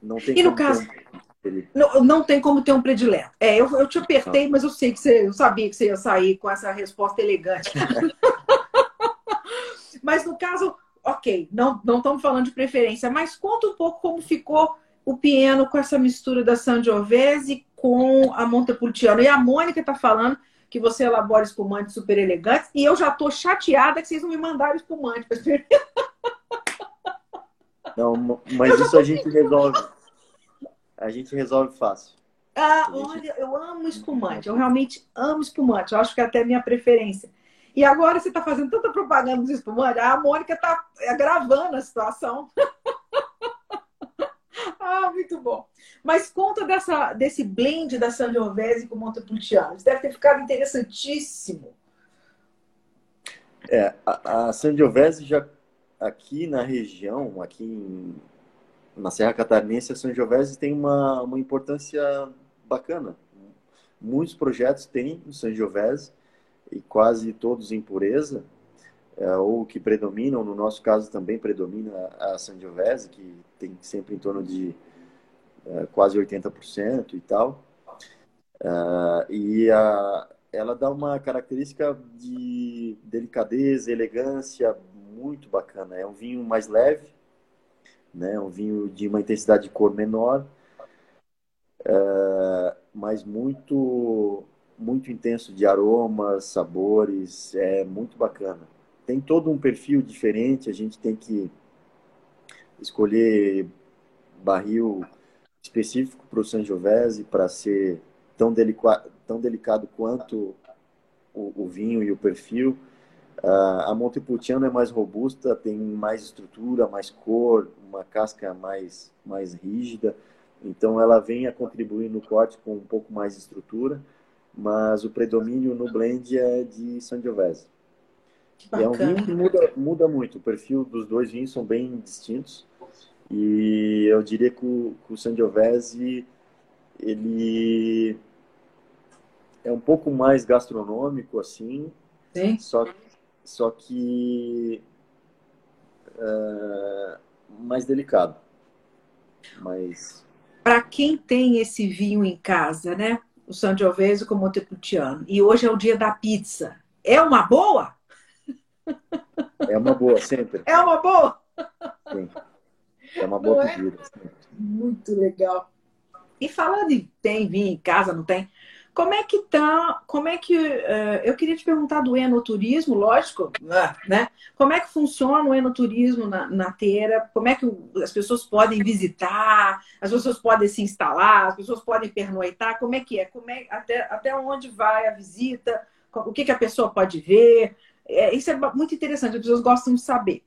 Não tem e no caso. Um... Não, não tem como ter um predileto. É, eu, eu te apertei, não. mas eu sei que você, eu sabia que você ia sair com essa resposta elegante. *laughs* mas no caso, ok, não, não estamos falando de preferência, mas conta um pouco como ficou o piano com essa mistura da Sangiovese com a Montepulciano. E a Mônica está falando que você elabora espumantes super elegantes e eu já estou chateada que vocês não me mandaram espumante para *laughs* experimentar.
Não, mas isso a gente resolve. A gente resolve fácil.
Ah, olha, eu amo espumante. Eu realmente amo espumante. Eu acho que é até minha preferência. E agora você está fazendo tanta propaganda dos espumantes, a Mônica está agravando a situação. *laughs* muito bom. Mas conta dessa, desse blend da Sangiovese com Montepulciano. Isso deve ter ficado interessantíssimo.
É, a, a Sangiovese já aqui na região, aqui em, na Serra Catarinense, a Sangiovese tem uma, uma importância bacana. Muitos projetos têm o Sangiovese e quase todos em pureza, é, ou que predominam, no nosso caso também predomina a Sangiovese, que tem sempre em torno de é, quase 80% e tal. É, e a, ela dá uma característica de delicadeza, elegância muito bacana. É um vinho mais leve, né? um vinho de uma intensidade de cor menor, é, mas muito muito intenso de aromas, sabores, é muito bacana. Tem todo um perfil diferente, a gente tem que escolher barril específico para o Sangiovese para ser tão, delica tão delicado quanto o, o, vinho e o perfil. Uh, a Montepulciano é mais robusta, tem mais estrutura, mais cor, uma casca mais, mais rígida. Então ela vem a contribuir no corte com um pouco mais de estrutura, mas o predomínio no blend é de Sangiovese. é um vinho que muda, muda muito. O perfil dos dois vinhos são bem distintos. E eu diria que o, que o Sangiovese ele é um pouco mais gastronômico assim,
Sim.
só só que uh, mais delicado, mas
para quem tem esse vinho em casa, né? O Sangiovese com o Montepulciano. E hoje é o dia da pizza. É uma boa?
É uma boa sempre.
É uma boa.
Sim. É uma boa não é? pedida. É?
Muito legal. E falando em tem vinho em casa, não tem? Como é que tá? Como é que uh, eu queria te perguntar do enoturismo, lógico, né? Como é que funciona o enoturismo na, na teira? Como é que as pessoas podem visitar? As pessoas podem se instalar? As pessoas podem pernoitar? Como é que é? Como é até até onde vai a visita? O que, que a pessoa pode ver? É, isso é muito interessante. As pessoas gostam de saber.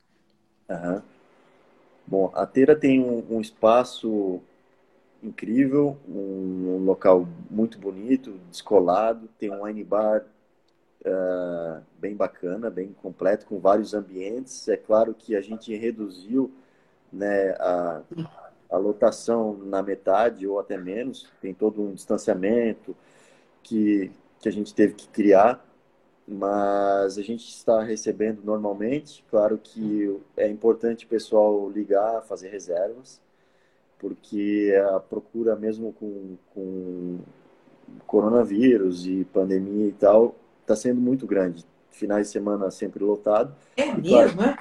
Uhum. Bom, a Teira tem um, um espaço incrível, um, um, local muito bonito, descolado, tem um wine bar uh, bem bacana, bem completo, com vários ambientes. É claro que a gente reduziu né, a, a lotação na metade ou até menos, tem todo um distanciamento que, que a gente teve que criar mas a gente está recebendo normalmente. Claro que é importante o pessoal ligar, fazer reservas, porque a procura, mesmo com, com coronavírus e pandemia e tal, está sendo muito grande. Finais de semana sempre lotado.
É mesmo, é?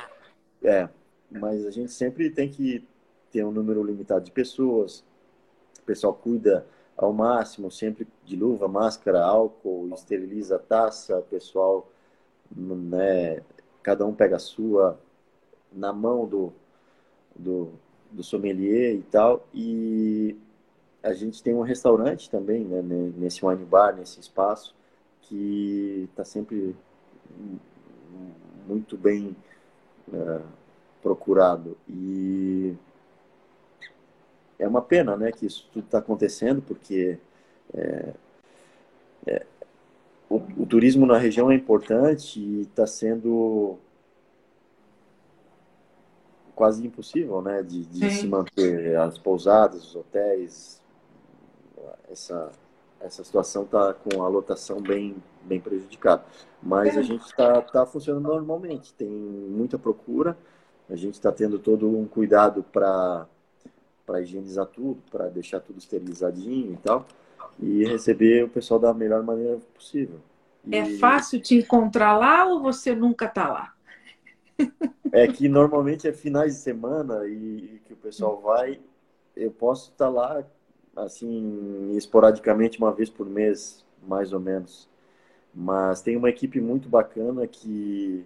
É, mas a gente sempre tem que ter um número limitado de pessoas. O pessoal cuida ao máximo, sempre de luva, máscara, álcool, esteriliza a taça, pessoal, né, cada um pega a sua na mão do, do, do sommelier e tal, e a gente tem um restaurante também, né, nesse wine bar, nesse espaço, que está sempre muito bem uh, procurado. E é uma pena né, que isso tudo está acontecendo, porque é, é, o, o, turismo na região é importante e está sendo quase impossível né, de, de se manter as pousadas, os hotéis. Essa, essa situação está com a lotação bem, bem prejudicada. Mas a gente está tá funcionando normalmente, tem muita procura, a gente está tendo todo um cuidado para para higienizar tudo, para deixar tudo esterilizadinho e tal, e receber o pessoal da melhor maneira possível.
E... É fácil te encontrar lá ou você nunca está lá?
É que normalmente é finais de semana e que o pessoal vai. Eu posso estar tá lá, assim, esporadicamente uma vez por mês, mais ou menos. Mas tem uma equipe muito bacana que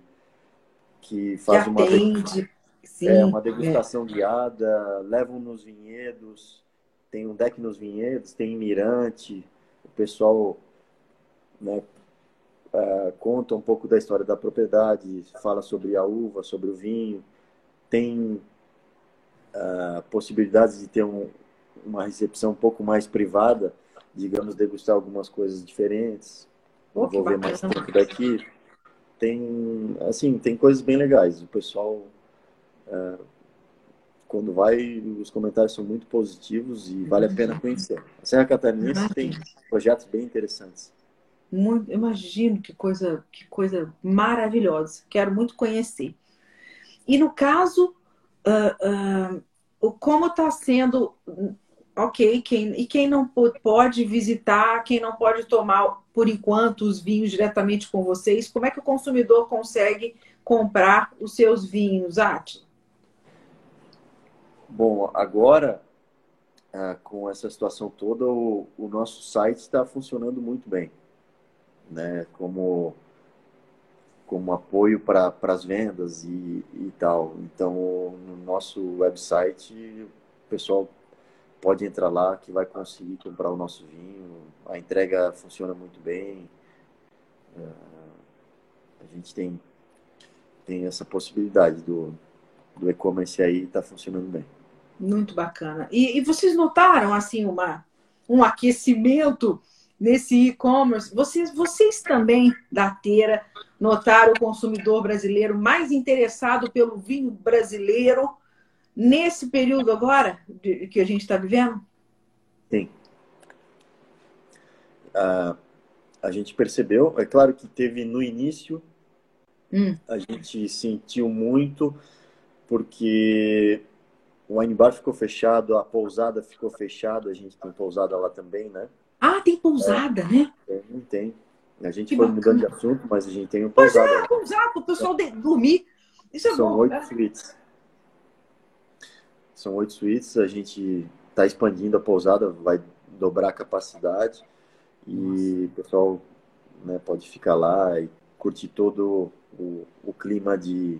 que faz
que
uma
atende
Sim, é uma degustação é. guiada, levam nos vinhedos, tem um deck nos vinhedos, tem mirante, o pessoal né, uh, conta um pouco da história da propriedade, fala sobre a uva, sobre o vinho, tem uh, possibilidades de ter um, uma recepção um pouco mais privada, digamos, degustar algumas coisas diferentes, oh, envolver mais tempo daqui. Tem, assim, tem coisas bem legais. O pessoal quando vai, os comentários são muito positivos e vale a pena conhecer. A Serra Catarinense tem projetos bem interessantes.
Muito, imagino que coisa, que coisa maravilhosa. Quero muito conhecer. E no caso, uh, uh, como está sendo, ok, quem, e quem não pode visitar, quem não pode tomar por enquanto os vinhos diretamente com vocês, como é que o consumidor consegue comprar os seus vinhos, Atila?
Bom, agora, ah, com essa situação toda, o, nosso site está funcionando muito bem, né? Como, como apoio para as vendas e, e tal. Então, no nosso website, o pessoal pode entrar lá que vai conseguir comprar o nosso vinho. A entrega funciona muito bem. Ah, a gente tem, tem essa possibilidade do, do e-commerce aí está funcionando bem.
Muito bacana. E, e, vocês notaram assim uma, um aquecimento nesse e-commerce? Vocês, vocês também da Teira notaram o consumidor brasileiro mais interessado pelo vinho brasileiro nesse período agora de, que a gente está vivendo?
Sim. Uh, a gente percebeu, é claro que teve no início, hum. a gente sentiu muito, porque o wine bar ficou fechado, a pousada ficou fechada, a gente tem pousada lá também, né?
Ah, tem pousada, é, né?
Tem, tem. A gente que foi bacana. mudando de assunto, mas a gente tem um pousada. Pois
é, pousada, o pessoal de, dormir. Isso é
São
bom.
oito
né?
suítes. São oito suítes, a gente está expandindo a pousada, vai dobrar a capacidade e o pessoal né, pode ficar lá e curtir todo o, o clima de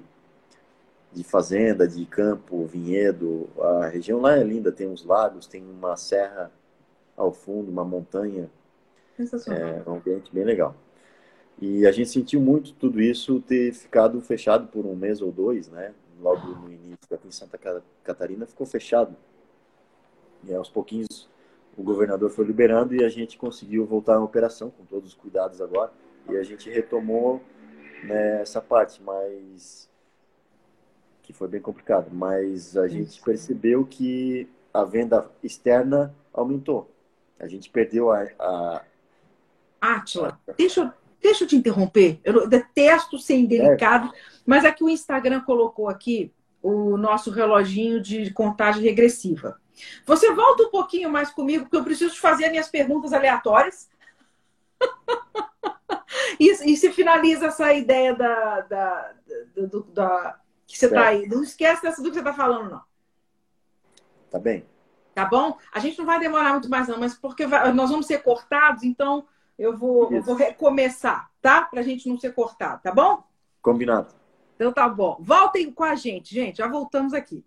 de fazenda, de campo, vinhedo. A região lá é linda, tem uns lagos, tem uma serra ao fundo, uma montanha. É um ambiente bem legal. E a gente sentiu muito tudo isso ter ficado fechado por um mês ou dois, né? Logo no início, aqui em Santa Catarina ficou fechado. E aos pouquinhos o governador foi liberando e a gente conseguiu voltar à operação com todos os cuidados agora. E a gente retomou né, essa parte, mas que foi bem complicado, mas a gente percebeu que a venda externa aumentou. A gente perdeu a. a...
Atila, deixa, deixa eu te interromper. Eu detesto ser indelicado, é. mas aqui o Instagram colocou aqui o nosso reloginho de contagem regressiva. Você volta um pouquinho mais comigo, porque eu preciso fazer minhas perguntas aleatórias. *laughs* e, e se finaliza essa ideia da, da, da, da que você está aí. Não esquece dessa do que você está falando, não.
Tá bem.
Tá bom? A gente não vai demorar muito mais, não, mas porque vai, nós vamos ser cortados, então eu vou, eu vou recomeçar, tá? Para a gente não ser cortado, tá bom?
Combinado.
Então tá bom. Voltem com a gente, gente. Já voltamos aqui.